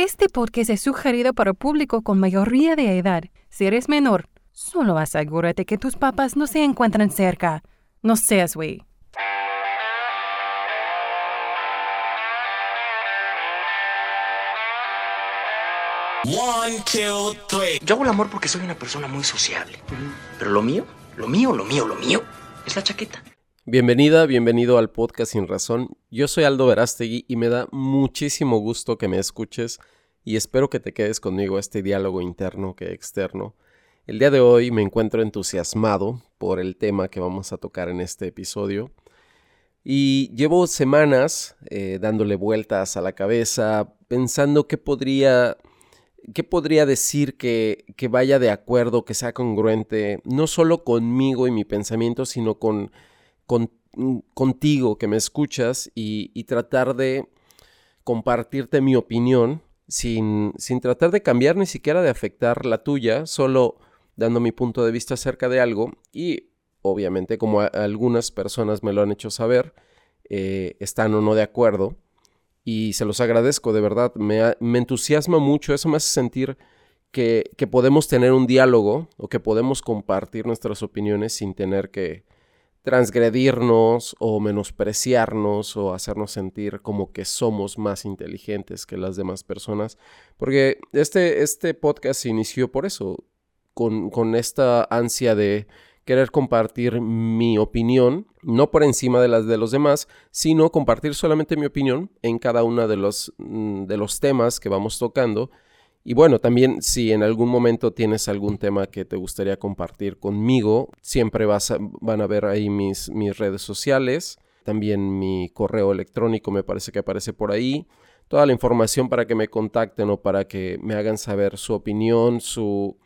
Este podcast es sugerido para público con mayoría de edad. Si eres menor, solo asegúrate que tus papás no se encuentran cerca. No seas güey. One, two, three. Yo hago el amor porque soy una persona muy sociable. Pero lo mío, lo mío, lo mío, lo mío es la chaqueta. Bienvenida, bienvenido al podcast Sin Razón. Yo soy Aldo Verástegui y me da muchísimo gusto que me escuches y espero que te quedes conmigo a este diálogo interno que externo. El día de hoy me encuentro entusiasmado por el tema que vamos a tocar en este episodio y llevo semanas eh, dándole vueltas a la cabeza pensando qué podría ¿qué podría decir que, que, vaya de acuerdo, que sea congruente, no solo conmigo y mi pensamiento, sino con, mm, contigo que me escuchas y, y, tratar de compartirte mi opinión sin, sin tratar de cambiar ni siquiera de afectar la tuya, solo dando mi punto de vista acerca de algo. Y obviamente como algunas personas me lo han hecho saber, eh, están o no de acuerdo. Y se los agradezco, de verdad, me, me entusiasma mucho, eso me hace sentir que, que, podemos tener un diálogo o que podemos compartir nuestras opiniones sin tener que transgredirnos o menospreciarnos o hacernos sentir como que somos más inteligentes que las demás personas, porque este, este podcast se inició por eso, con, con esta ansia de querer compartir mi opinión, no por encima de las de los demás, sino compartir solamente mi opinión en cada uno de los, mm, de los temas que vamos tocando. Y bueno, también si en algún momento tienes algún tema que te gustaría compartir conmigo, siempre vas van a ver ahí mis, mis redes sociales, también mi correo electrónico me parece que aparece por ahí toda la información para que me contacten o para que me hagan saber su opinión, su,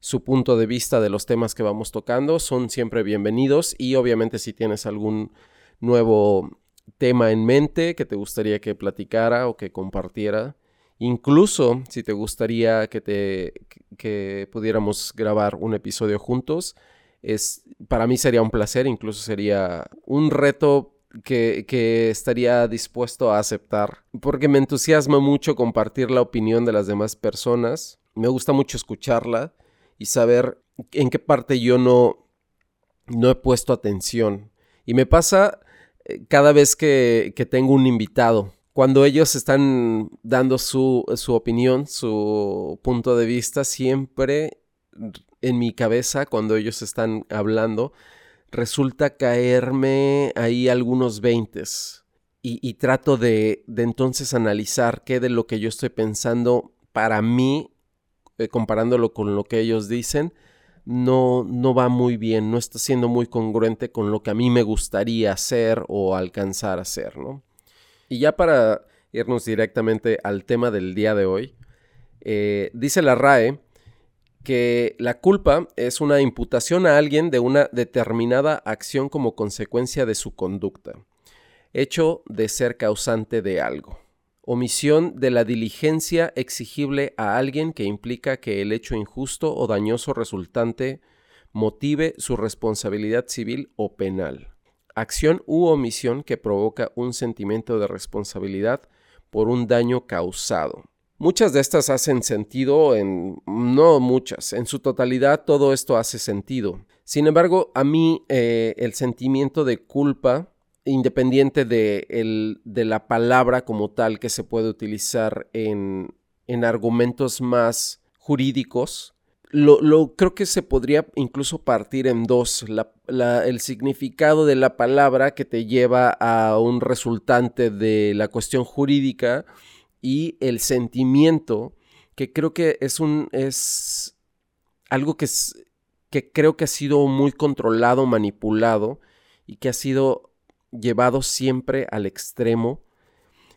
su punto de vista de los temas que vamos tocando. Son siempre bienvenidos y obviamente si tienes algún nuevo tema en mente que te gustaría que platicara o que compartiera, incluso si te gustaría que, te, que pudiéramos grabar un episodio juntos, es, para mí sería un placer, incluso sería un reto que, que, estaría dispuesto a aceptar, porque me entusiasma mucho compartir la opinión de las demás personas, me gusta mucho escucharla y saber en qué parte yo no, no he puesto atención. Y me pasa eh, cada vez que, que tengo un invitado. Cuando ellos están dando su, su opinión, su punto de vista, siempre en mi cabeza, cuando ellos están hablando, resulta caerme ahí algunos veintes. Y, y, trato de, de, entonces analizar qué de lo que yo estoy pensando para mí eh, comparándolo con lo que ellos dicen, no, no va muy bien, no está siendo muy congruente con lo que a mí me gustaría hacer o alcanzar a hacer, ¿no? Y ya para irnos directamente al tema del día de hoy, eh, dice la RAE que la culpa es una imputación a alguien de una determinada acción como consecuencia de su conducta, hecho de ser causante de algo omisión de la diligencia exigible a alguien que implica que el hecho injusto o dañoso resultante motive su responsabilidad civil o penal. Acción u omisión que provoca un sentimiento de responsabilidad por un daño causado. Muchas de estas hacen sentido en... no muchas, en su totalidad todo esto hace sentido. Sin embargo, a mí eh, el sentimiento de culpa independiente de, de, la palabra como tal que se puede utilizar en, en argumentos más jurídicos, lo, lo, creo que se podría incluso partir en dos. el significado de la palabra que te lleva a un resultante de la cuestión jurídica y el sentimiento que creo que es un es algo que, es, que creo que ha sido muy controlado, manipulado y que ha sido llevado siempre al extremo.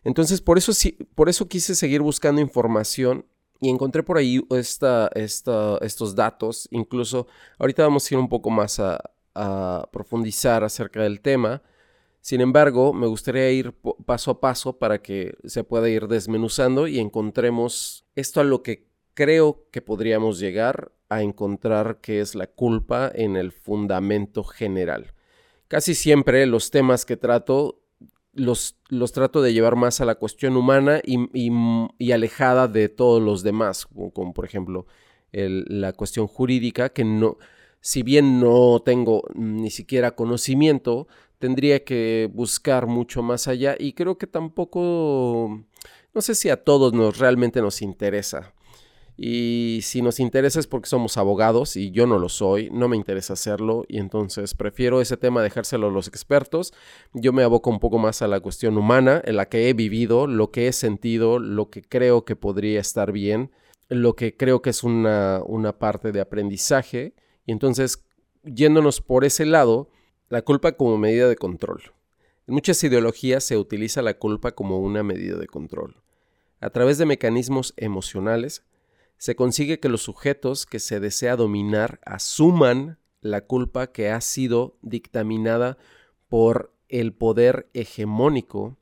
Entonces, por eso, por eso quise seguir buscando información y encontré por ahí esta, esta, estos datos. Incluso ahorita vamos a ir un poco más a, a profundizar acerca del tema. Sin embargo, me gustaría ir paso a paso para que se pueda ir desmenuzando y encontremos esto a lo que creo que podríamos llegar a encontrar que es la culpa en el fundamento general. Casi siempre los temas que trato los, los trato de llevar más a la cuestión humana y, alejada de todos los demás, como, por ejemplo la cuestión jurídica, que no, si bien no tengo ni siquiera conocimiento, tendría que buscar mucho más allá y creo que tampoco, no sé si a todos nos realmente nos interesa. Y si nos interesa es porque somos abogados y yo no lo soy, no me interesa hacerlo y entonces prefiero ese tema dejárselo a los expertos. Yo me aboco un poco más a la cuestión humana, en la que he vivido, lo que he sentido, lo que creo que podría estar bien, lo que creo que es una, una parte de aprendizaje. Y entonces, yéndonos por ese lado, la culpa como medida de control. En muchas ideologías se utiliza la culpa como una medida de control. A través de mecanismos emocionales, se consigue que los sujetos que se desea dominar asuman la culpa que ha sido dictaminada por el poder hegemónico.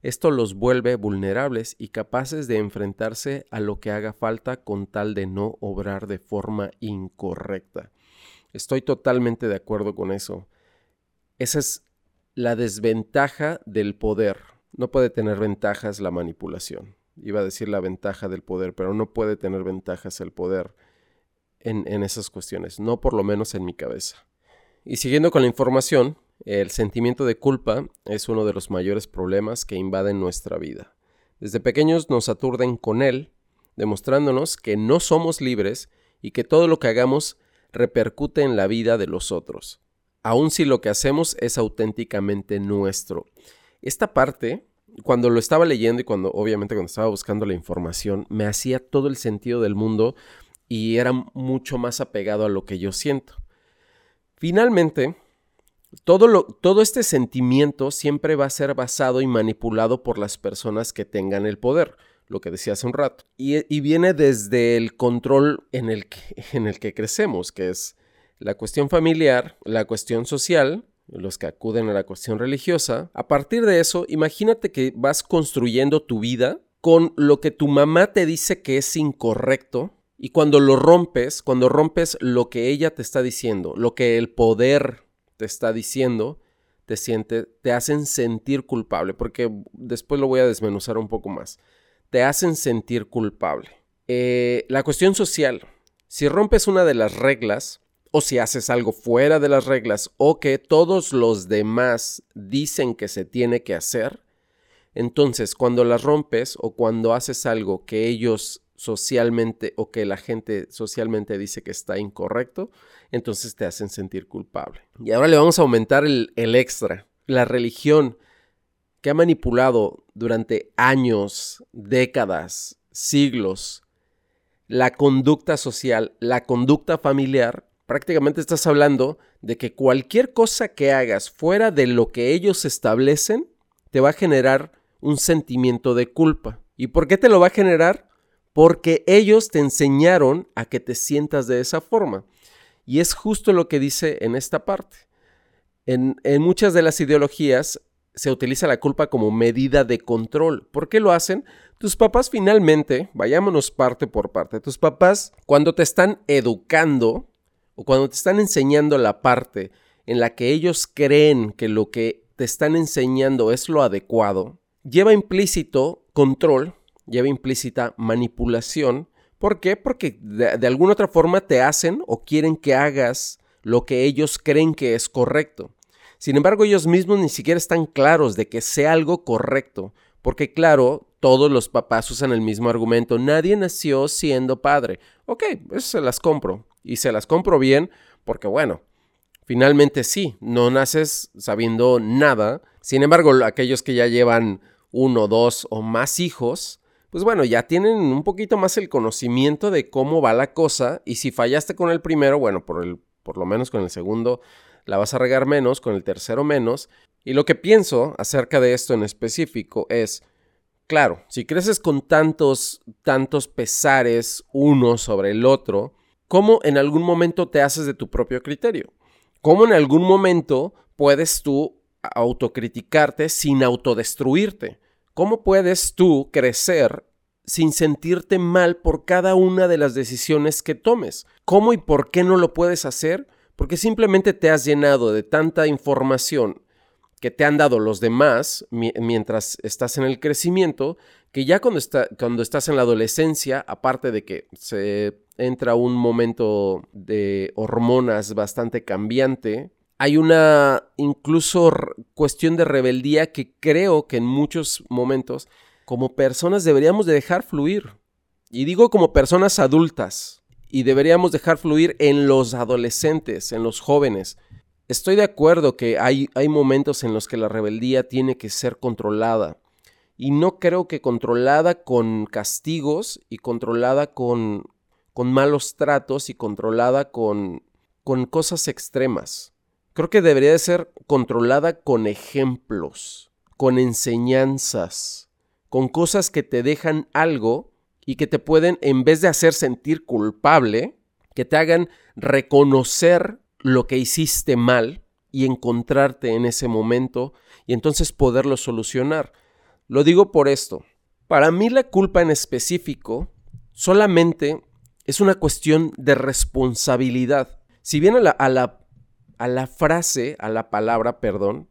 Esto los vuelve vulnerables y capaces de enfrentarse a lo que haga falta con tal de no obrar de forma incorrecta. Estoy totalmente de acuerdo con eso. Esa es la desventaja del poder. No puede tener ventajas la manipulación iba a decir la ventaja del poder, pero no puede tener ventajas el poder en, esas cuestiones, no por lo menos en mi cabeza. Y siguiendo con la información, el sentimiento de culpa es uno de los mayores problemas que invaden nuestra vida. Desde pequeños nos aturden con él, demostrándonos que no somos libres y que todo lo que hagamos repercute en la vida de los otros, aun si lo que hacemos es auténticamente nuestro. Esta parte cuando lo estaba leyendo y cuando, obviamente, cuando estaba buscando la información, me hacía todo el sentido del mundo y era mucho más apegado a lo que yo siento. Finalmente, todo, lo, todo este sentimiento siempre va a ser basado y manipulado por las personas que tengan el poder, lo que decía hace un rato. Y, y viene desde el control en el, que, en el que crecemos, que es la cuestión familiar, la cuestión social, los que acuden a la cuestión religiosa, a partir de eso, imagínate que vas construyendo tu vida con lo que tu mamá te dice que es incorrecto y cuando lo rompes, cuando rompes lo que ella te está diciendo, lo que el poder te está diciendo, te siente, te hacen sentir culpable, porque después lo voy a desmenuzar un poco más. Te hacen sentir culpable. Eh, la cuestión social. Si rompes una de las reglas, o si haces algo fuera de las reglas o que todos los demás dicen que se tiene que hacer, entonces cuando las rompes o cuando haces algo que ellos socialmente o que la gente socialmente dice que está incorrecto, entonces te hacen sentir culpable. Y ahora le vamos a aumentar el, el extra. La religión que ha manipulado durante años, décadas, siglos, la conducta social, la conducta familiar, prácticamente estás hablando de que cualquier cosa que hagas fuera de lo que ellos establecen te va a generar un sentimiento de culpa. ¿Y por qué te lo va a generar? Porque ellos te enseñaron a que te sientas de esa forma. Y es justo lo que dice en esta parte. En, muchas de las ideologías se utiliza la culpa como medida de control. ¿Por qué lo hacen? Tus papás finalmente, vayámonos parte por parte, tus papás cuando te están educando, o cuando te están enseñando la parte en la que ellos creen que lo que te están enseñando es lo adecuado, lleva implícito control, lleva implícita manipulación. ¿Por qué? Porque de, alguna otra forma te hacen o quieren que hagas lo que ellos creen que es correcto. Sin embargo, ellos mismos ni siquiera están claros de que sea algo correcto, porque claro, todos los papás usan el mismo argumento, nadie nació siendo padre. Ok, eso se las compro y se las compro bien porque bueno, finalmente sí, no naces sabiendo nada. Sin embargo, aquellos que ya llevan uno, dos o más hijos, pues bueno, ya tienen un poquito más el conocimiento de cómo va la cosa y si fallaste con el primero, bueno, por, el, por lo menos con el segundo la vas a regar menos, con el tercero menos. Y lo que pienso acerca de esto en específico es, claro, si creces con tantos, tantos pesares uno sobre el otro, cómo en algún momento te haces de tu propio criterio. Cómo en algún momento puedes tú autocriticarte sin autodestruirte. ¿Cómo puedes tú crecer sin sentirte mal por cada una de las decisiones que tomes? ¿Cómo y por qué no lo puedes hacer? Porque simplemente te has llenado de tanta información que te han dado los demás mientras estás en el crecimiento, que ya cuando, está, cuando estás en la adolescencia, aparte de que se entra un momento de hormonas bastante cambiante, hay una incluso cuestión de rebeldía que creo que en muchos momentos como personas deberíamos de dejar fluir. Y digo como personas adultas, y deberíamos dejar fluir en los adolescentes, en los jóvenes. Estoy de acuerdo que hay, hay momentos en los que la rebeldía tiene que ser controlada. Y no creo que controlada con castigos y controlada con, con malos tratos y controlada con, con cosas extremas. Creo que debería de ser controlada con ejemplos, con enseñanzas, con cosas que te dejan algo y que te pueden, en vez de hacer sentir culpable, que te hagan reconocer lo que hiciste mal y encontrarte en ese momento y entonces poderlo solucionar. Lo digo por esto. Para mí la culpa en específico solamente es una cuestión de responsabilidad. Si bien a la, frase, a la palabra, perdón,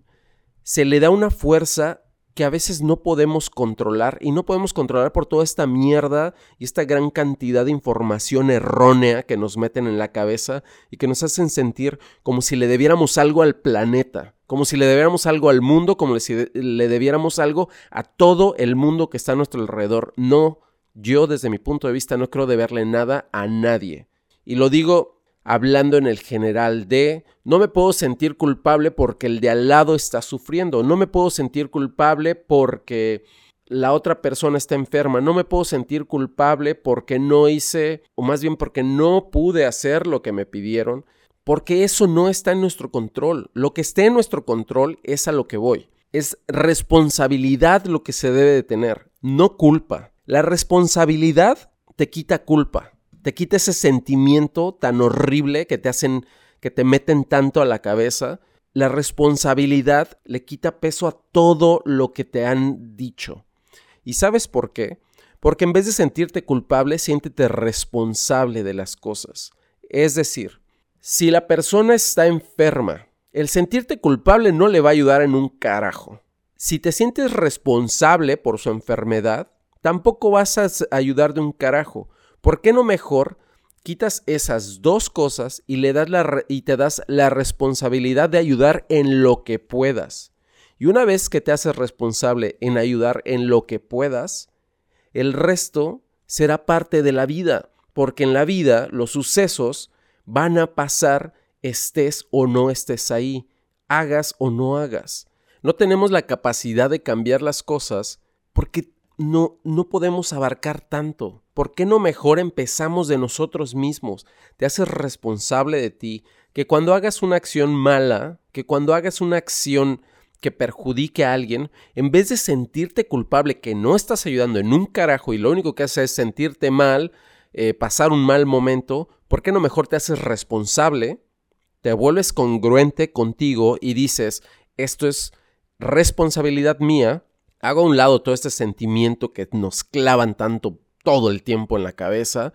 se le da una fuerza que a veces no podemos controlar y no podemos controlar por toda esta mierda y esta gran cantidad de información errónea que nos meten en la cabeza y que nos hacen sentir como si le debiéramos algo al planeta, como si le debiéramos algo al mundo, como si le debiéramos algo a todo el mundo que está a nuestro alrededor. No, yo desde mi punto de vista no creo deberle nada a nadie. Y lo digo hablando en el general de no me puedo sentir culpable porque el de al lado está sufriendo, no me puedo sentir culpable porque la otra persona está enferma, no me puedo sentir culpable porque no hice, o más bien porque no pude hacer lo que me pidieron, porque eso no está en nuestro control. Lo que esté en nuestro control es a lo que voy. Es responsabilidad lo que se debe de tener, no culpa. La responsabilidad te quita culpa, te quita ese sentimiento tan horrible que te hacen, que te meten tanto a la cabeza. La responsabilidad le quita peso a todo lo que te han dicho. ¿Y sabes por qué? Porque en vez de sentirte culpable, siéntete responsable de las cosas. Es decir, si la persona está enferma, el sentirte culpable no le va a ayudar en un carajo. Si te sientes responsable por su enfermedad, tampoco vas a ayudar de un carajo. ¿Por qué no mejor quitas esas dos cosas y, le das la y te das la responsabilidad de ayudar en lo que puedas? Y una vez que te haces responsable en ayudar en lo que puedas, el resto será parte de la vida, porque en la vida los sucesos van a pasar estés o no estés ahí, hagas o no hagas. No tenemos la capacidad de cambiar las cosas porque no, no podemos abarcar tanto. ¿Por qué no mejor empezamos de nosotros mismos? Te haces responsable de ti, que cuando hagas una acción mala, que cuando hagas una acción que perjudique a alguien, en vez de sentirte culpable que no estás ayudando en un carajo y lo único que haces es sentirte mal, eh, pasar un mal momento, ¿por qué no mejor te haces responsable? Te vuelves congruente contigo y dices, esto es responsabilidad mía, hago a un lado todo este sentimiento que nos clavan tanto todo el tiempo en la cabeza.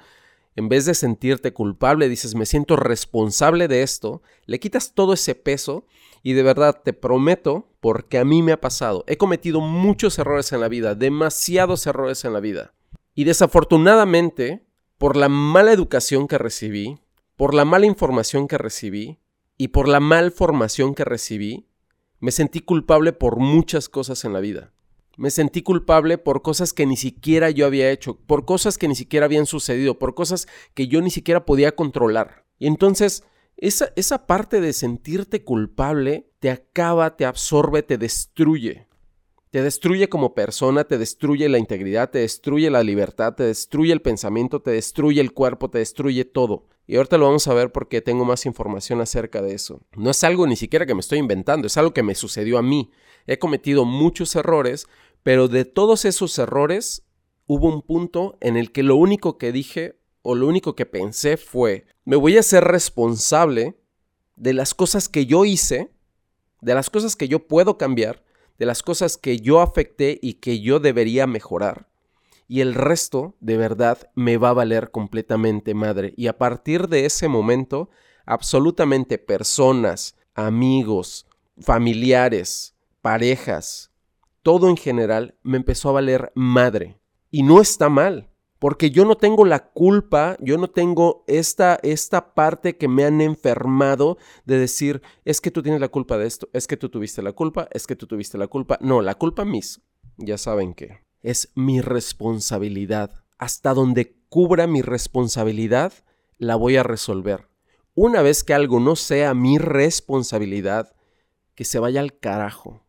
En vez de sentirte culpable, dices, me siento responsable de esto, le quitas todo ese peso y de verdad te prometo, porque a mí me ha pasado, he cometido muchos errores en la vida, demasiados errores en la vida. Y desafortunadamente, por la mala educación que recibí, por la mala información que recibí y por la mal formación que recibí, me sentí culpable por muchas cosas en la vida. Me sentí culpable por cosas que ni siquiera yo había hecho, por cosas que ni siquiera habían sucedido, por cosas que yo ni siquiera podía controlar. Y entonces, esa, esa parte de sentirte culpable te acaba, te absorbe, te destruye. Te destruye como persona, te destruye la integridad, te destruye la libertad, te destruye el pensamiento, te destruye el cuerpo, te destruye todo. Y ahorita lo vamos a ver porque tengo más información acerca de eso. No es algo ni siquiera que me estoy inventando, es algo que me sucedió a mí. He cometido muchos errores, pero de todos esos errores, hubo un punto en el que lo único que dije o lo único que pensé fue, me voy a ser responsable de las cosas que yo hice, de las cosas que yo puedo cambiar, de las cosas que yo afecté y que yo debería mejorar. Y el resto, de verdad, me va a valer completamente madre. Y a partir de ese momento, absolutamente personas, amigos, familiares, parejas, todo en general, me empezó a valer madre. Y no está mal, porque yo no tengo la culpa, yo no tengo esta, esta parte que me han enfermado de decir, es que tú tienes la culpa de esto, es que tú tuviste la culpa, es que tú tuviste la culpa. No, la culpa mis, ya saben que es mi responsabilidad. Hasta donde cubra mi responsabilidad, la voy a resolver. Una vez que algo no sea mi responsabilidad, que se vaya al carajo.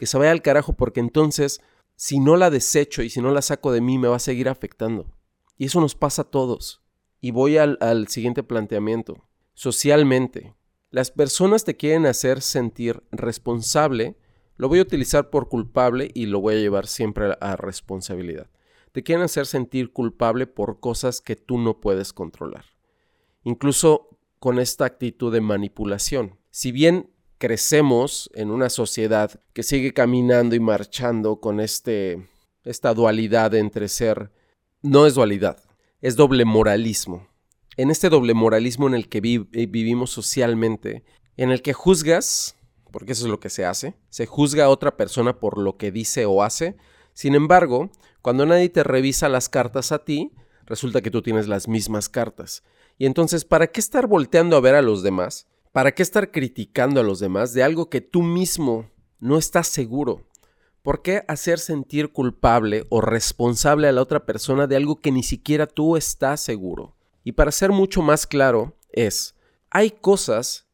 Que se vaya al carajo porque entonces, si no la desecho y si no la saco de mí, me va a seguir afectando. Y eso nos pasa a todos. Y voy al, al siguiente planteamiento. Socialmente, las personas te quieren hacer sentir responsable, lo voy a utilizar por culpable y lo voy a llevar siempre a responsabilidad. Te quieren hacer sentir culpable por cosas que tú no puedes controlar. Incluso con esta actitud de manipulación. Si bien crecemos en una sociedad que sigue caminando y marchando con este, esta dualidad entre ser, no es dualidad, es doble moralismo. En este doble moralismo en el que eh, vivimos socialmente, en el que juzgas, porque eso es lo que se hace, se juzga a otra persona por lo que dice o hace, sin embargo, cuando nadie te revisa las cartas a ti, resulta que tú tienes las mismas cartas. Y entonces, ¿para qué estar volteando a ver a los demás? ¿Para qué estar criticando a los demás de algo que tú mismo no estás seguro? ¿Por qué hacer sentir culpable o responsable a la otra persona de algo que ni siquiera tú estás seguro? Y para ser mucho más claro, es, hay cosas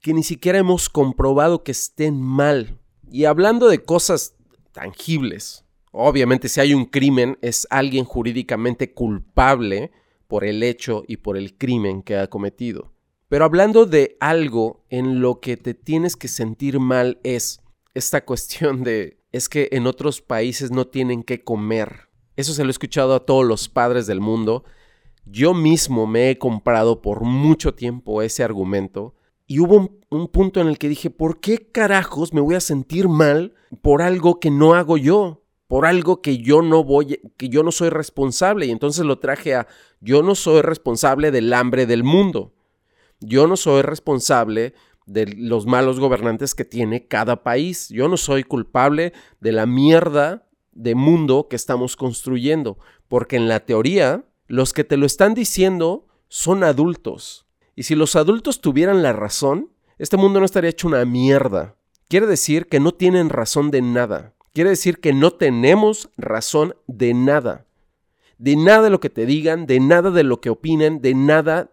que ni siquiera hemos comprobado que estén mal. Y hablando de cosas tangibles, obviamente si hay un crimen es alguien jurídicamente culpable por el hecho y por el crimen que ha cometido. Pero hablando de algo en lo que te tienes que sentir mal es esta cuestión de es que en otros países no tienen que comer. Eso se lo he escuchado a todos los padres del mundo. Yo mismo me he comprado por mucho tiempo ese argumento y hubo un, un, punto en el que dije, ¿por qué carajos me voy a sentir mal por algo que no hago yo? Por algo que yo no voy, que yo no soy responsable. Y entonces lo traje a, yo no soy responsable del hambre del mundo. Yo no soy responsable de los malos gobernantes que tiene cada país. Yo no soy culpable de la mierda de mundo que estamos construyendo, porque en la teoría los que te lo están diciendo son adultos. Y si los adultos tuvieran la razón, este mundo no estaría hecho una mierda. Quiere decir que no tienen razón de nada. Quiere decir que no tenemos razón de nada. De nada de lo que te digan, de nada de lo que opinen, de nada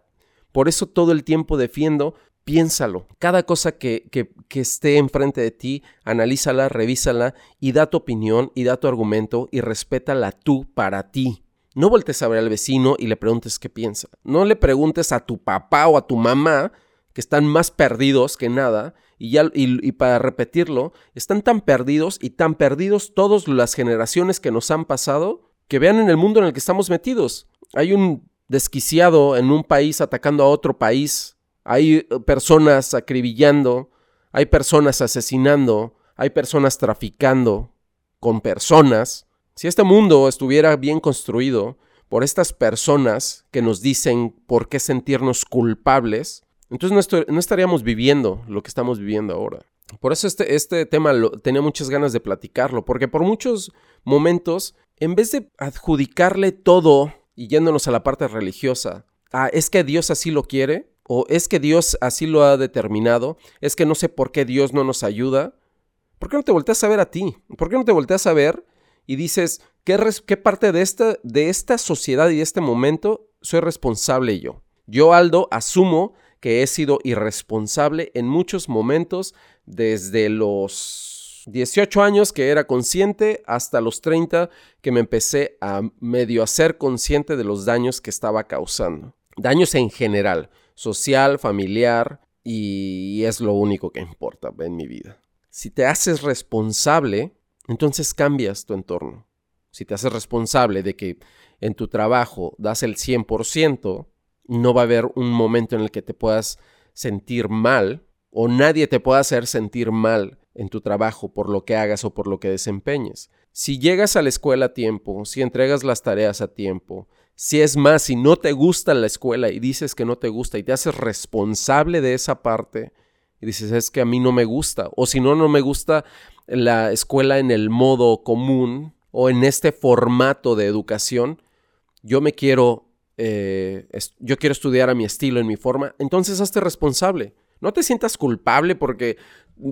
por eso todo el tiempo defiendo, piénsalo. Cada cosa que, que, esté enfrente de ti, analízala, revísala y da tu opinión y da tu argumento y respétala tú para ti. No voltees a ver al vecino y le preguntes qué piensa. No le preguntes a tu papá o a tu mamá, que están más perdidos que nada, y, ya, y para repetirlo, están tan perdidos y tan perdidos todas las generaciones que nos han pasado, que vean en el mundo en el que estamos metidos. Hay un desquiciado en un país atacando a otro país, hay eh, personas acribillando, hay personas asesinando, hay personas traficando con personas. Si este mundo estuviera bien construido por estas personas que nos dicen por qué sentirnos culpables, entonces no, estaríamos viviendo lo que estamos viviendo ahora. Por eso este, este tema lo, tenía muchas ganas de platicarlo, porque por muchos momentos, en vez de adjudicarle todo y yéndonos a la parte religiosa, ah, es que Dios así lo quiere, o es que Dios así lo ha determinado, es que no sé por qué Dios no nos ayuda. ¿Por qué no te volteas a ver a ti? ¿Por qué no te volteas a ver y dices, ¿qué, qué parte de esta, de esta sociedad y de este momento soy responsable yo? Yo, Aldo, asumo que he sido irresponsable en muchos momentos desde los 18 años que era consciente hasta los 30 que me empecé a medio a ser consciente de los daños que estaba causando. Daños en general, social, familiar, y es lo único que importa en mi vida. Si te haces responsable, entonces cambias tu entorno. Si te haces responsable de que en tu trabajo das el 100%, no va a haber un momento en el que te puedas sentir mal o nadie te pueda hacer sentir mal en tu trabajo por lo que hagas o por lo que desempeñes. Si llegas a la escuela a tiempo, si entregas las tareas a tiempo, si es más, si no te gusta la escuela y dices que no te gusta y te haces responsable de esa parte y dices es que a mí no me gusta o si no, no me gusta la escuela en el modo común o en este formato de educación, yo me quiero, eh, yo quiero estudiar a mi estilo, en mi forma, entonces hazte responsable. No te sientas culpable porque,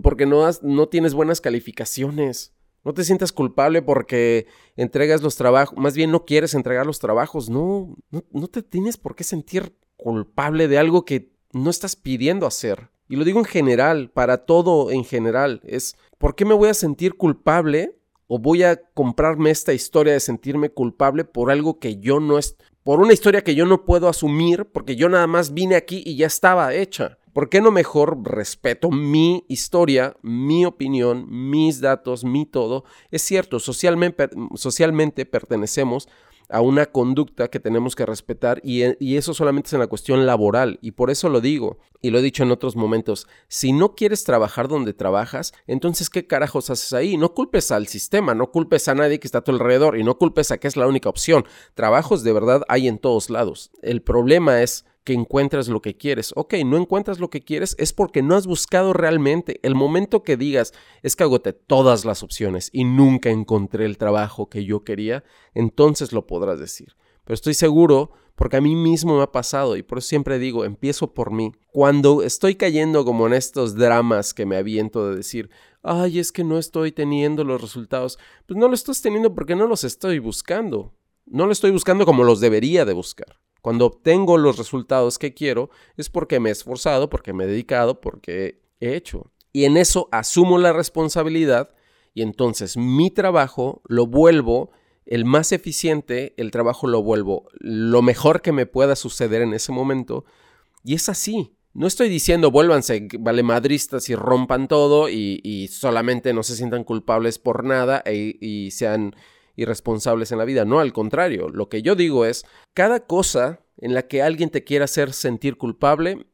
porque no, no tienes buenas calificaciones. No te sientas culpable porque entregas los trabajos, más bien no quieres entregar los trabajos. No, no, no te tienes por qué sentir culpable de algo que no estás pidiendo hacer. Y lo digo en general, para todo en general. Es, ¿por qué me voy a sentir culpable o voy a comprarme esta historia de sentirme culpable por algo que yo no es, por una historia que yo no puedo asumir porque yo nada más vine aquí y ya estaba hecha. ¿Por qué no mejor respeto mi historia, mi opinión, mis datos, mi todo? Es cierto, socialmente, socialmente pertenecemos a una conducta que tenemos que respetar y, y, eso solamente es en la cuestión laboral y por eso lo digo y lo he dicho en otros momentos, si no quieres trabajar donde trabajas, entonces ¿qué carajos haces ahí? No culpes al sistema, no culpes a nadie que está a tu alrededor y no culpes a que es la única opción. Trabajos de verdad hay en todos lados. El problema es que encuentras lo que quieres. Ok, no encuentras lo que quieres es porque no has buscado realmente. El momento que digas, es que agoté todas las opciones y nunca encontré el trabajo que yo quería, entonces lo podrás decir. Pero estoy seguro, porque a mí mismo me ha pasado y por eso siempre digo, empiezo por mí. Cuando estoy cayendo como en estos dramas que me aviento de decir, ay, es que no estoy teniendo los resultados, pues no lo estás teniendo porque no los estoy buscando. No lo estoy buscando como los debería de buscar. Cuando obtengo los resultados que quiero es porque me he esforzado, porque me he dedicado, porque he hecho. Y en eso asumo la responsabilidad y entonces mi trabajo lo vuelvo el más eficiente, el trabajo lo vuelvo lo mejor que me pueda suceder en ese momento. Y es así. No estoy diciendo vuélvanse valemadristas y rompan todo y, solamente no se sientan culpables por nada e, y sean irresponsables en la vida. No, al contrario, lo que yo digo es, cada cosa en la que alguien te quiera hacer sentir culpable,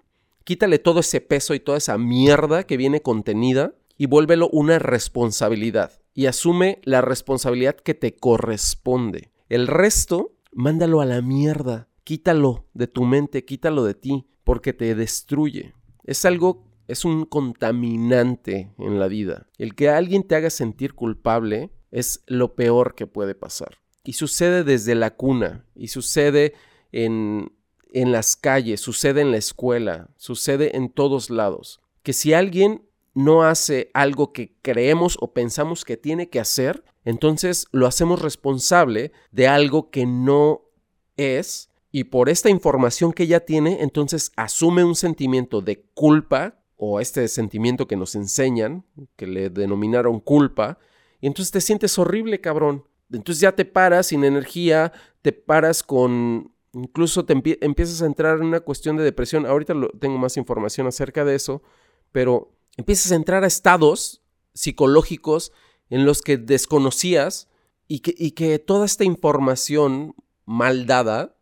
quítale todo ese peso y toda esa mierda que viene contenida y vuélvelo una responsabilidad. Y asume la responsabilidad que te corresponde. El resto, mándalo a la mierda. Quítalo de tu mente, quítalo de ti, porque te destruye. Es algo, es un contaminante en la vida. El que alguien te haga sentir culpable es lo peor que puede pasar. Y sucede desde la cuna, y sucede en, en las calles, sucede en la escuela, sucede en todos lados. Que si alguien no hace algo que creemos o pensamos que tiene que hacer, entonces lo hacemos responsable de algo que no es y por esta información que ya tiene, entonces asume un sentimiento de culpa o este sentimiento que nos enseñan, que le denominaron culpa, y entonces te sientes horrible, cabrón. Entonces ya te paras sin energía, te paras con... Incluso te empiezas a entrar en una cuestión de depresión. Ahorita tengo más información acerca de eso, pero empiezas a entrar a estados psicológicos en los que desconocías y que, y que toda esta información mal dada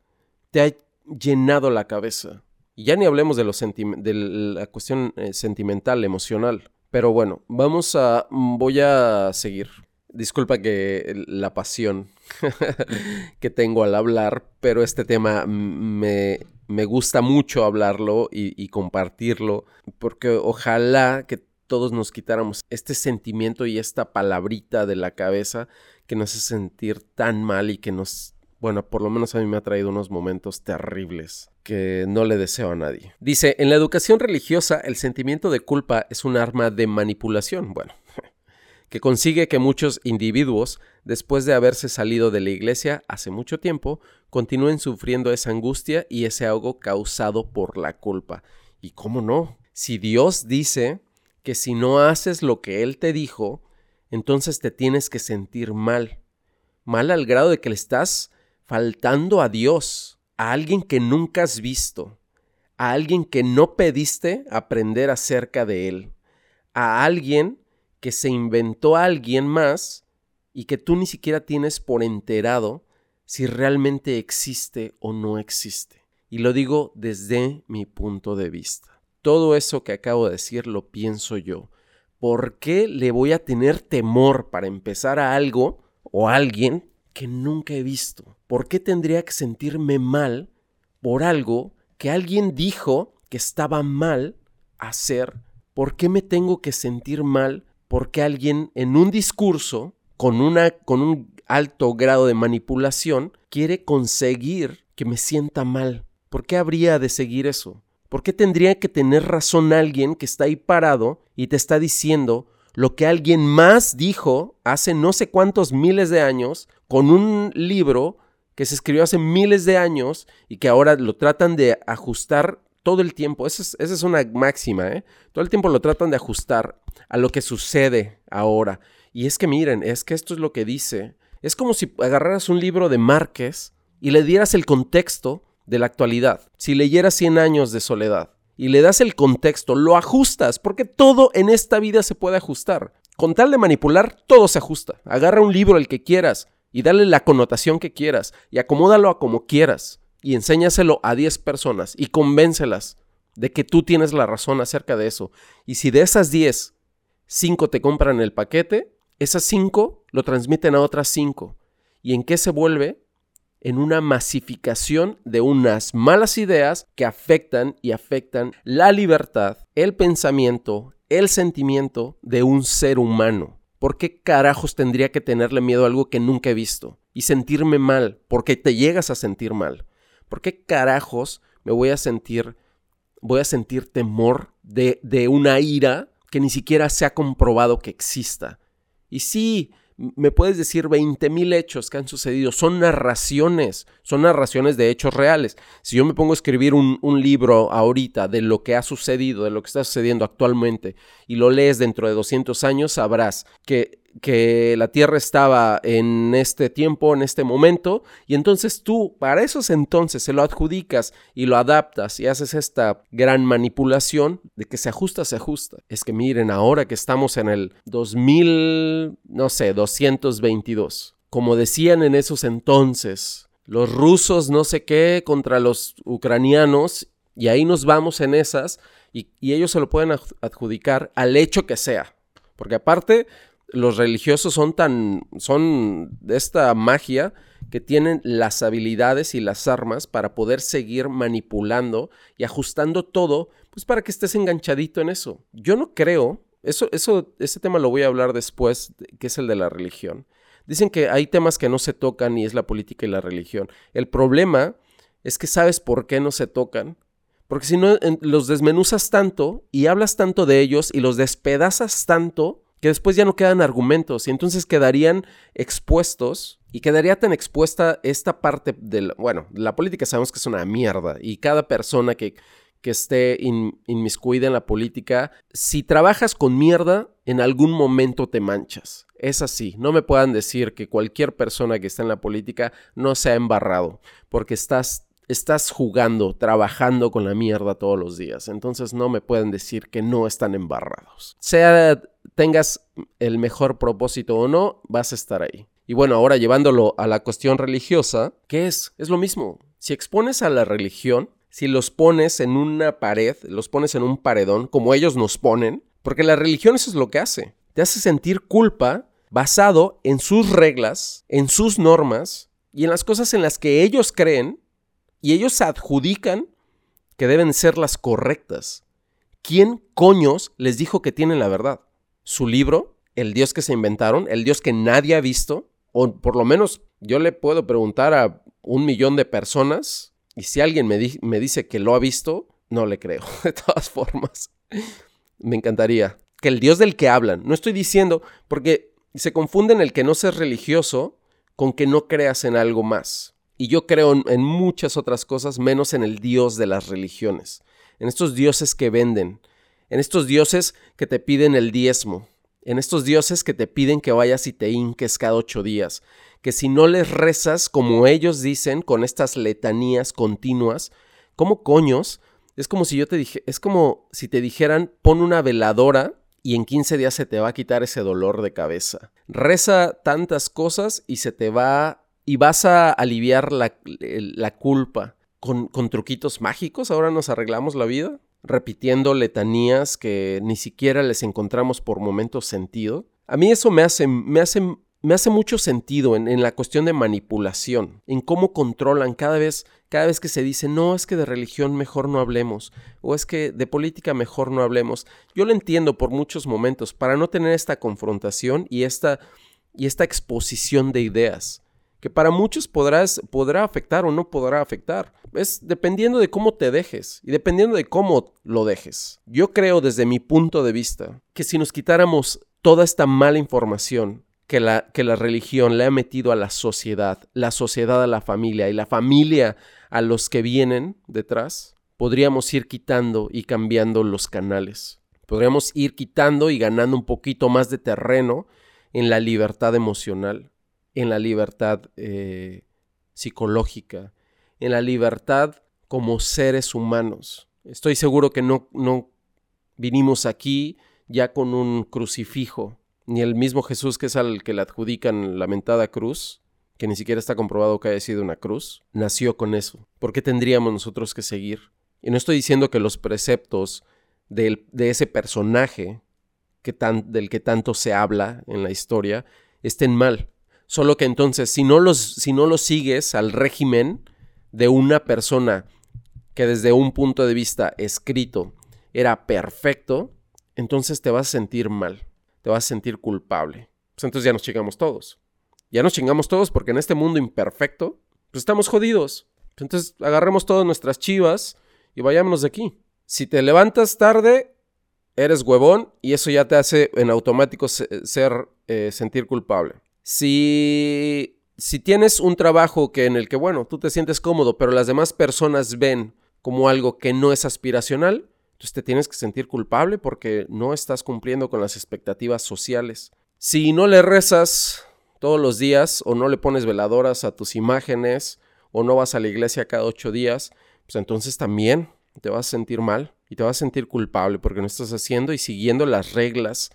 te ha llenado la cabeza. Y ya ni hablemos de, de la cuestión eh, sentimental, emocional. Pero bueno, vamos a. Mm, voy a seguir. Disculpa que la pasión que tengo al hablar, pero este tema me, me gusta mucho hablarlo y, y, compartirlo, porque ojalá que todos nos quitáramos este sentimiento y esta palabrita de la cabeza que nos hace sentir tan mal y que nos bueno, por lo menos a mí me ha traído unos momentos terribles que no le deseo a nadie. Dice, en la educación religiosa el sentimiento de culpa es un arma de manipulación, bueno, que consigue que muchos individuos, después de haberse salido de la iglesia hace mucho tiempo, continúen sufriendo esa angustia y ese ahogo causado por la culpa. ¿Y cómo no? Si Dios dice que si no haces lo que Él te dijo, entonces te tienes que sentir mal. Mal al grado de que le estás faltando a Dios, a alguien que nunca has visto, a alguien que no pediste aprender acerca de Él, a alguien que se inventó a alguien más y que tú ni siquiera tienes por enterado si realmente existe o no existe. Y lo digo desde mi punto de vista. Todo eso que acabo de decir lo pienso yo. ¿Por qué le voy a tener temor para empezar a algo o a alguien que nunca he visto? ¿Por qué tendría que sentirme mal por algo que alguien dijo que estaba mal hacer? ¿Por qué me tengo que sentir mal por qué alguien en un discurso con, una, con un alto grado de manipulación quiere conseguir que me sienta mal. ¿Por qué habría de seguir eso? ¿Por qué tendría que tener razón alguien que está ahí parado y te está diciendo lo que alguien más dijo hace no sé cuántos miles de años con un libro que se escribió hace miles de años y que ahora lo tratan de ajustar todo el tiempo? Esa es, una máxima, ¿eh? Todo el tiempo lo tratan de ajustar a lo que sucede ahora. Y es que miren, es que esto es lo que dice. Es como si agarraras un libro de Márquez y le dieras el contexto de la actualidad. Si leyeras Cien años de soledad y le das el contexto, lo ajustas, porque todo en esta vida se puede ajustar. Con tal de manipular, todo se ajusta. Agarra un libro el que quieras y dale la connotación que quieras y acomódalo a como quieras y enséñaselo a 10 personas y convéncelas de que tú tienes la razón acerca de eso. Y si de esas 10, 5 te compran el paquete, esas 5 lo transmiten a otras 5. ¿Y en qué se vuelve? En una masificación de unas malas ideas que afectan y afectan la libertad, el pensamiento, el sentimiento de un ser humano. ¿Por qué carajos tendría que tenerle miedo a algo que nunca he visto? Y sentirme mal, porque te llegas a sentir mal. ¿Por qué carajos me voy a sentir, voy a sentir temor de, de una ira que ni siquiera se ha comprobado que exista? Y sí, me puedes decir 20 mil hechos que han sucedido. Son narraciones, son narraciones de hechos reales. Si yo me pongo a escribir un, un, libro ahorita de lo que ha sucedido, de lo que está sucediendo actualmente, y lo lees dentro de 200 años, sabrás que que la Tierra estaba en este tiempo, en este momento, y entonces tú para esos entonces se lo adjudicas y lo adaptas y haces esta gran manipulación de que se ajusta, se ajusta. Es que miren, ahora que estamos en el 2000, no sé, 222, como decían en esos entonces, los rusos no sé qué contra los ucranianos, y ahí nos vamos en esas, y, y ellos se lo pueden adjudicar al hecho que sea. Porque aparte, los religiosos son tan, son de esta magia que tienen las habilidades y las armas para poder seguir manipulando y ajustando todo, pues para que estés enganchadito en eso. Yo no creo, eso, eso, ese tema lo voy a hablar después, que es el de la religión. Dicen que hay temas que no se tocan y es la política y la religión. El problema es que sabes por qué no se tocan. Porque si no, los desmenuzas tanto y hablas tanto de ellos y los despedazas tanto, que después ya no quedan argumentos y entonces quedarían expuestos y quedaría tan expuesta esta parte de bueno, la política sabemos que es una mierda y cada persona que, que esté inmiscuida en la política, si trabajas con mierda, en algún momento te manchas. Es así, no me puedan decir que cualquier persona que está en la política no se ha embarrado, porque estás estás jugando, trabajando con la mierda todos los días. Entonces no me pueden decir que no están embarrados. Sea tengas el mejor propósito o no, vas a estar ahí. Y bueno, ahora llevándolo a la cuestión religiosa, ¿qué es? Es lo mismo. Si expones a la religión, si los pones en una pared, los pones en un paredón, como ellos nos ponen, porque la religión eso es lo que hace. Te hace sentir culpa basado en sus reglas, en sus normas y en las cosas en las que ellos creen y ellos adjudican que deben ser las correctas. ¿Quién coños les dijo que tienen la verdad? ¿Su libro? ¿El Dios que se inventaron? ¿El Dios que nadie ha visto? O por lo menos yo le puedo preguntar a un millón de personas y si alguien me, me dice que lo ha visto, no le creo. De todas formas, me encantaría. Que el Dios del que hablan. No estoy diciendo, porque se confunden el que no seas religioso con que no creas en algo más. Y yo creo en, muchas otras cosas menos en el Dios de las religiones, en estos dioses que venden, en estos dioses que te piden el diezmo, en estos dioses que te piden que vayas y te hinques cada ocho días, que si no les rezas como ellos dicen con estas letanías continuas, ¿cómo coños? Es como si yo te dije, es como si te dijeran pon una veladora y en 15 días se te va a quitar ese dolor de cabeza. Reza tantas cosas y se te va y vas a aliviar la, culpa con, con, truquitos mágicos. Ahora nos arreglamos la vida repitiendo letanías que ni siquiera les encontramos por momentos sentido. A mí eso me hace, me hace me hace mucho sentido en, la cuestión de manipulación, en cómo controlan cada vez, cada vez que se dice, no, es que de religión mejor no hablemos, o es que de política mejor no hablemos. Yo lo entiendo por muchos momentos, para no tener esta confrontación y esta, y esta exposición de ideas, que para muchos podrás, podrá afectar o no podrá afectar. Es dependiendo de cómo te dejes y dependiendo de cómo lo dejes. Yo creo desde mi punto de vista que si nos quitáramos toda esta mala información, que la, que la religión le ha metido a la sociedad, la sociedad a la familia y la familia a los que vienen detrás, podríamos ir quitando y cambiando los canales. Podríamos ir quitando y ganando un poquito más de terreno en la libertad emocional, en la libertad eh, psicológica, en la libertad como seres humanos. Estoy seguro que no, no vinimos aquí ya con un crucifijo ni el mismo Jesús que es al que le adjudican la mentada cruz, que ni siquiera está comprobado que haya sido una cruz, nació con eso. ¿Por qué tendríamos nosotros que seguir? Y no estoy diciendo que los preceptos de ese personaje que tan, del que tanto se habla en la historia estén mal. Solo que entonces, si no los, si no los sigues al régimen de una persona que desde un punto de vista escrito era perfecto, entonces te vas a sentir mal te vas a sentir culpable. Pues entonces ya nos chingamos todos. Ya nos chingamos todos porque en este mundo imperfecto, pues estamos jodidos. Pues entonces agarremos todas nuestras chivas y vayámonos de aquí. Si te levantas tarde, eres huevón y eso ya te hace en automático ser, eh, sentir culpable. Si, tienes un trabajo que en el que, bueno, tú te sientes cómodo, pero las demás personas ven como algo que no es aspiracional, entonces te tienes que sentir culpable porque no estás cumpliendo con las expectativas sociales. Si no le rezas todos los días o no le pones veladoras a tus imágenes o no vas a la iglesia cada ocho días, pues entonces también te vas a sentir mal y te vas a sentir culpable porque no estás haciendo y siguiendo las reglas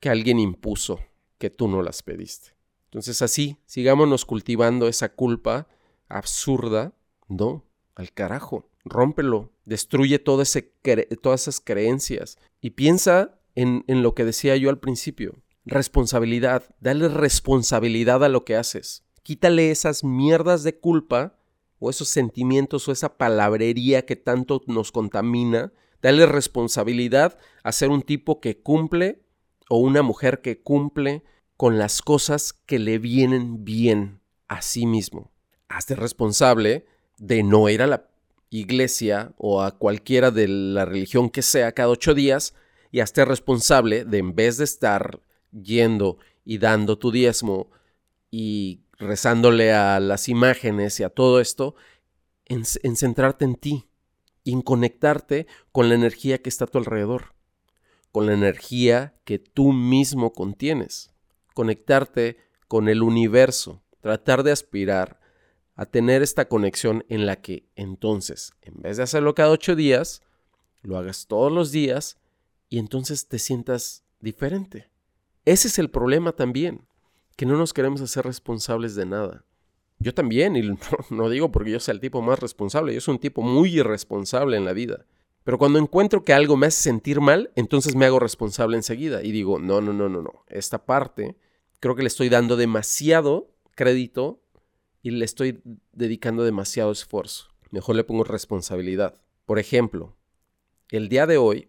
que alguien impuso, que tú no las pediste. Entonces así, sigámonos cultivando esa culpa absurda, no, al carajo rómpelo, destruye todas esas creencias y piensa en, en lo que decía yo al principio. Responsabilidad, dale responsabilidad a lo que haces. Quítale esas mierdas de culpa o esos sentimientos o esa palabrería que tanto nos contamina. Dale responsabilidad a ser un tipo que cumple o una mujer que cumple con las cosas que le vienen bien a sí mismo. Hazte responsable de no ir a la iglesia o a cualquiera de la religión que sea cada ocho días y hazte responsable de en vez de estar yendo y dando tu diezmo y rezándole a las imágenes y a todo esto, en, en centrarte en ti y en conectarte con la energía que está a tu alrededor, con la energía que tú mismo contienes, conectarte con el universo, tratar de aspirar a tener esta conexión en la que entonces, en vez de hacerlo cada ocho días, lo hagas todos los días y entonces te sientas diferente. Ese es el problema también, que no nos queremos hacer responsables de nada. Yo también, y no, digo porque yo sea el tipo más responsable, yo soy un tipo muy irresponsable en la vida. Pero cuando encuentro que algo me hace sentir mal, entonces me hago responsable enseguida y digo, no, no, no, no, no, esta parte creo que le estoy dando demasiado crédito y le estoy dedicando demasiado esfuerzo. Mejor le pongo responsabilidad. Por ejemplo, el día de hoy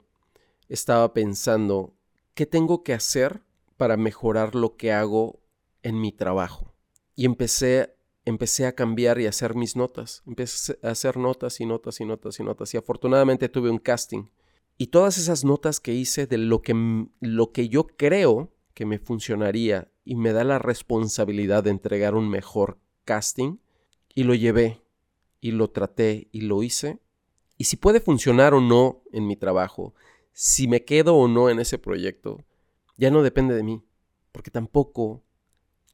estaba pensando qué tengo que hacer para mejorar lo que hago en mi trabajo. Y empecé, empecé a cambiar y a hacer mis notas. Empecé a hacer notas y notas y notas y notas. Y afortunadamente tuve un casting. Y todas esas notas que hice de lo que, lo que yo creo que me funcionaría y me da la responsabilidad de entregar un mejor casting y lo llevé y lo traté y lo hice. Y si puede funcionar o no en mi trabajo, si me quedo o no en ese proyecto, ya no depende de mí, porque tampoco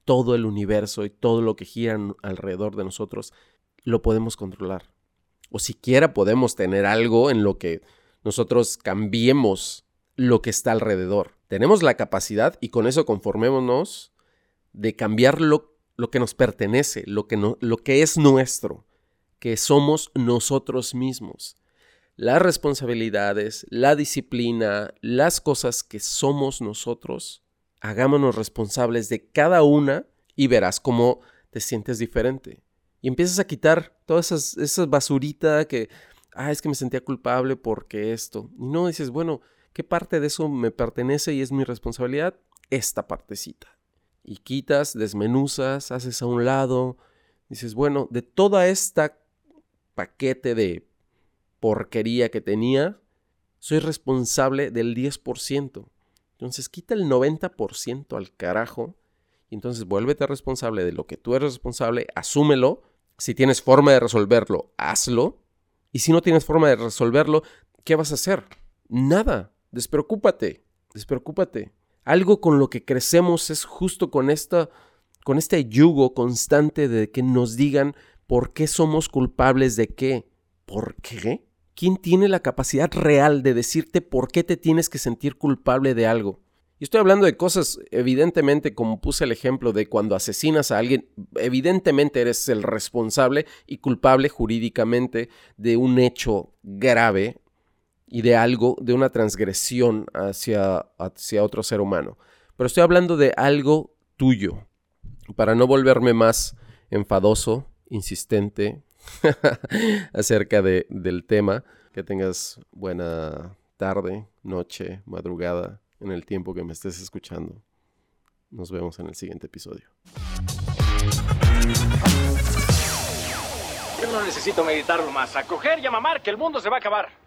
todo el universo y todo lo que gira alrededor de nosotros lo podemos controlar. O siquiera podemos tener algo en lo que nosotros cambiemos lo que está alrededor. Tenemos la capacidad y con eso conformémonos de cambiar lo lo que nos pertenece, lo que, no, lo que es nuestro, que somos nosotros mismos. Las responsabilidades, la disciplina, las cosas que somos nosotros, Hagámonos responsables de cada una y verás cómo te sientes diferente. Y empiezas a quitar todas esas, esas que, ah, es que me sentía culpable porque esto. Y no dices, bueno, ¿qué parte de eso me pertenece y es mi responsabilidad? Esta partecita. Y quitas, desmenuzas, haces a un lado. Dices, bueno, de toda esta paquete de porquería que tenía, soy responsable del 10%. Entonces quita el 90% al carajo y entonces vuélvete responsable de lo que tú eres responsable, asúmelo. Si tienes forma de resolverlo, hazlo. Y si no tienes forma de resolverlo, ¿qué vas a hacer? Nada. Despreocúpate. Despreocúpate. Algo con lo que crecemos es justo con esta con este yugo constante de que nos digan por qué somos culpables de qué. ¿Por qué? ¿Quién tiene la capacidad real de decirte por qué te tienes que sentir culpable de algo? Y estoy hablando de cosas, evidentemente, como puse el ejemplo de cuando asesinas a alguien, evidentemente eres el responsable y culpable jurídicamente de un hecho grave y de algo, de una transgresión hacia, hacia otro ser humano. Pero estoy hablando de algo tuyo, para no volverme más enfadoso, insistente, acerca de, del tema. Que tengas buena tarde, noche, madrugada, en el tiempo que me estés escuchando. Nos vemos en el siguiente episodio. Yo no necesito meditarlo más. A coger y a mamar, que el mundo se va a acabar.